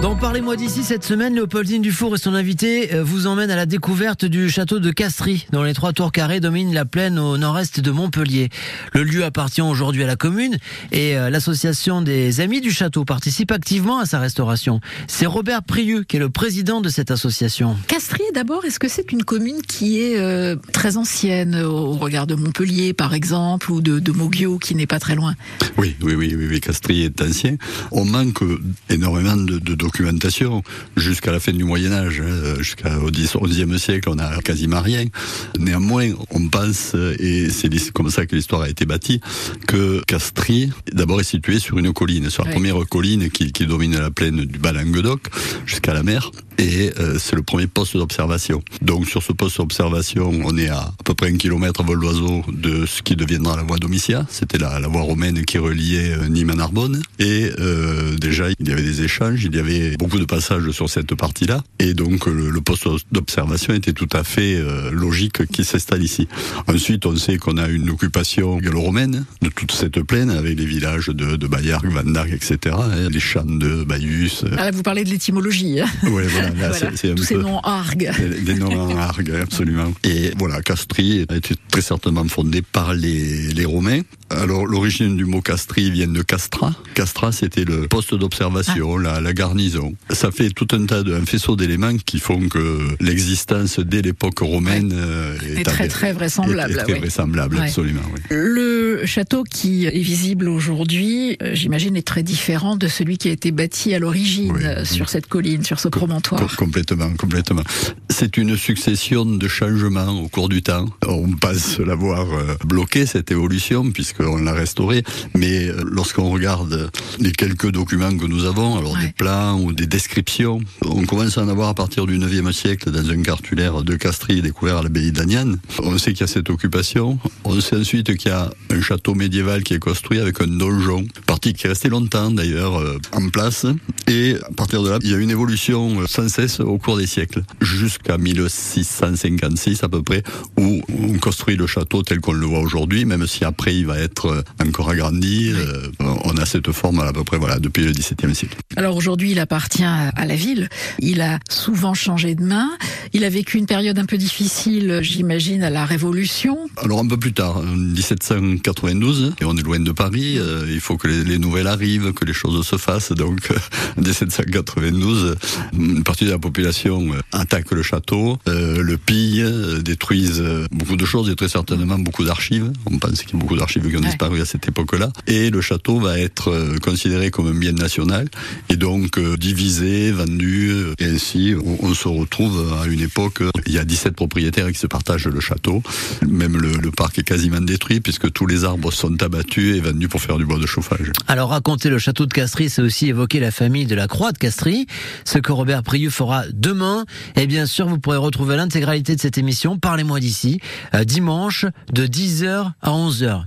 Dans Parlez-moi d'ici cette semaine, Léopoldine Dufour et son invité euh, vous emmènent à la découverte du château de Castries, dont les trois tours carrés dominent la plaine au nord-est de Montpellier. Le lieu appartient aujourd'hui à la commune et euh, l'association des amis du château participe activement à sa restauration. C'est Robert Prieux qui est le président de cette association. Castries, d'abord, est-ce que c'est une commune qui est euh, très ancienne au regard de Montpellier, par exemple, ou de, de Moguio, qui n'est pas très loin? Oui, oui, oui, oui, oui, Castries est ancien. On manque énormément de, de documentation jusqu'à la fin du Moyen Âge, hein, jusqu'au XIe siècle, on n'a quasiment rien. Néanmoins, on pense, et c'est comme ça que l'histoire a été bâtie, que Castries, d'abord, est situé sur une colline, sur la Oui. première colline qui, qui domine la plaine du Bas-Languedoc jusqu'à la mer. Et euh, c'est le premier poste d'observation. Donc sur ce poste d'observation, on est à à peu près un kilomètre à vol d'oiseau de ce qui deviendra la voie Domitia. C'était la, la voie romaine qui reliait euh, Nîmes à Narbonne. Et euh, déjà, il y avait des échanges, il y avait beaucoup de passages sur cette partie-là. Et donc le, le poste d'observation était tout à fait euh, logique qu'il s'installe ici. Ensuite, on sait qu'on a une occupation gallo-romaine de toute cette plaine avec les villages de, de Bayargues, Vandargues, etc. hein, les champs de Bayus. Ah, là, Vous parlez de l'étymologie. hein. Ouais, voilà, c'est- Tous ces noms argues. des noms en argue, absolument. Et voilà, Castries a été très certainement fondé par les, les Romains. Alors, l'origine du mot Castries vient de Castra. Castra, c'était le poste d'observation, Ah. la, la garnison. Ça fait tout un tas de, un faisceau d'éléments qui font que l'existence dès l'époque romaine euh, Et très, très vraisemblable. Est- est très oui. vraisemblable, Ouais. absolument. oui. Le château qui est visible aujourd'hui, euh, j'imagine, est très différent de celui qui a été bâti à l'origine euh, sur cette colline, sur ce promontoire. Com- complètement, complètement. C'est une succession de changements au cours du temps. On pense l'avoir euh, bloqué, cette évolution, puisqu'on l'a restauré. Mais euh, lorsqu'on regarde les quelques documents que nous avons, alors Ouais. des plans ou des descriptions, on commence à en avoir à partir du 9e siècle dans un cartulaire de Castries découvert à l'abbaye d'Agnan. On sait qu'il y a cette occupation. On sait ensuite qu'il y a un château médiéval qui est construit avec un donjon, partie qui est restée longtemps d'ailleurs euh, en place. Et à partir de là, il y a une évolution euh, sans cesse au cours des siècles, jusqu'à 1656 à peu près, où on construit le château tel qu'on le voit aujourd'hui, même si après il va être euh, encore agrandi. euh, on a cette forme à peu près voilà depuis le XVIIe siècle. Alors aujourd'hui, il appartient à à la ville. Il a souvent changé de main. Il a vécu une période un peu difficile, j'imagine, à la Révolution. Alors un peu plus tard, en 1792, et on est loin de Paris, euh, il faut que les, les nouvelles arrivent, que les choses se fassent. Donc euh, en 1792, une partie de la population euh, attaque le château, euh, le pille, détruise euh, beaucoup de choses et très certainement beaucoup d'archives. On pense qu'il y a beaucoup d'archives qui ont Ouais. disparu à cette époque-là. Et le château va être considéré comme un bien national et donc euh, divisé, vendu. Et ainsi, on, on se retrouve à une époque, euh, il y a 17 propriétaires qui se partagent le château. Même le, parc est quasiment détruit puisque tous les arbres sont abattus et vendus pour faire du bois de chauffage. Alors raconter le château de Castries, c'est aussi évoquer la famille de la Croix de Castries, ce que Robert Prieux fera demain. Et bien sûr, vous pourrez retrouver l'intégralité de cette émission, Parlez-moi d'ici, euh, dimanche de 10h à 11h.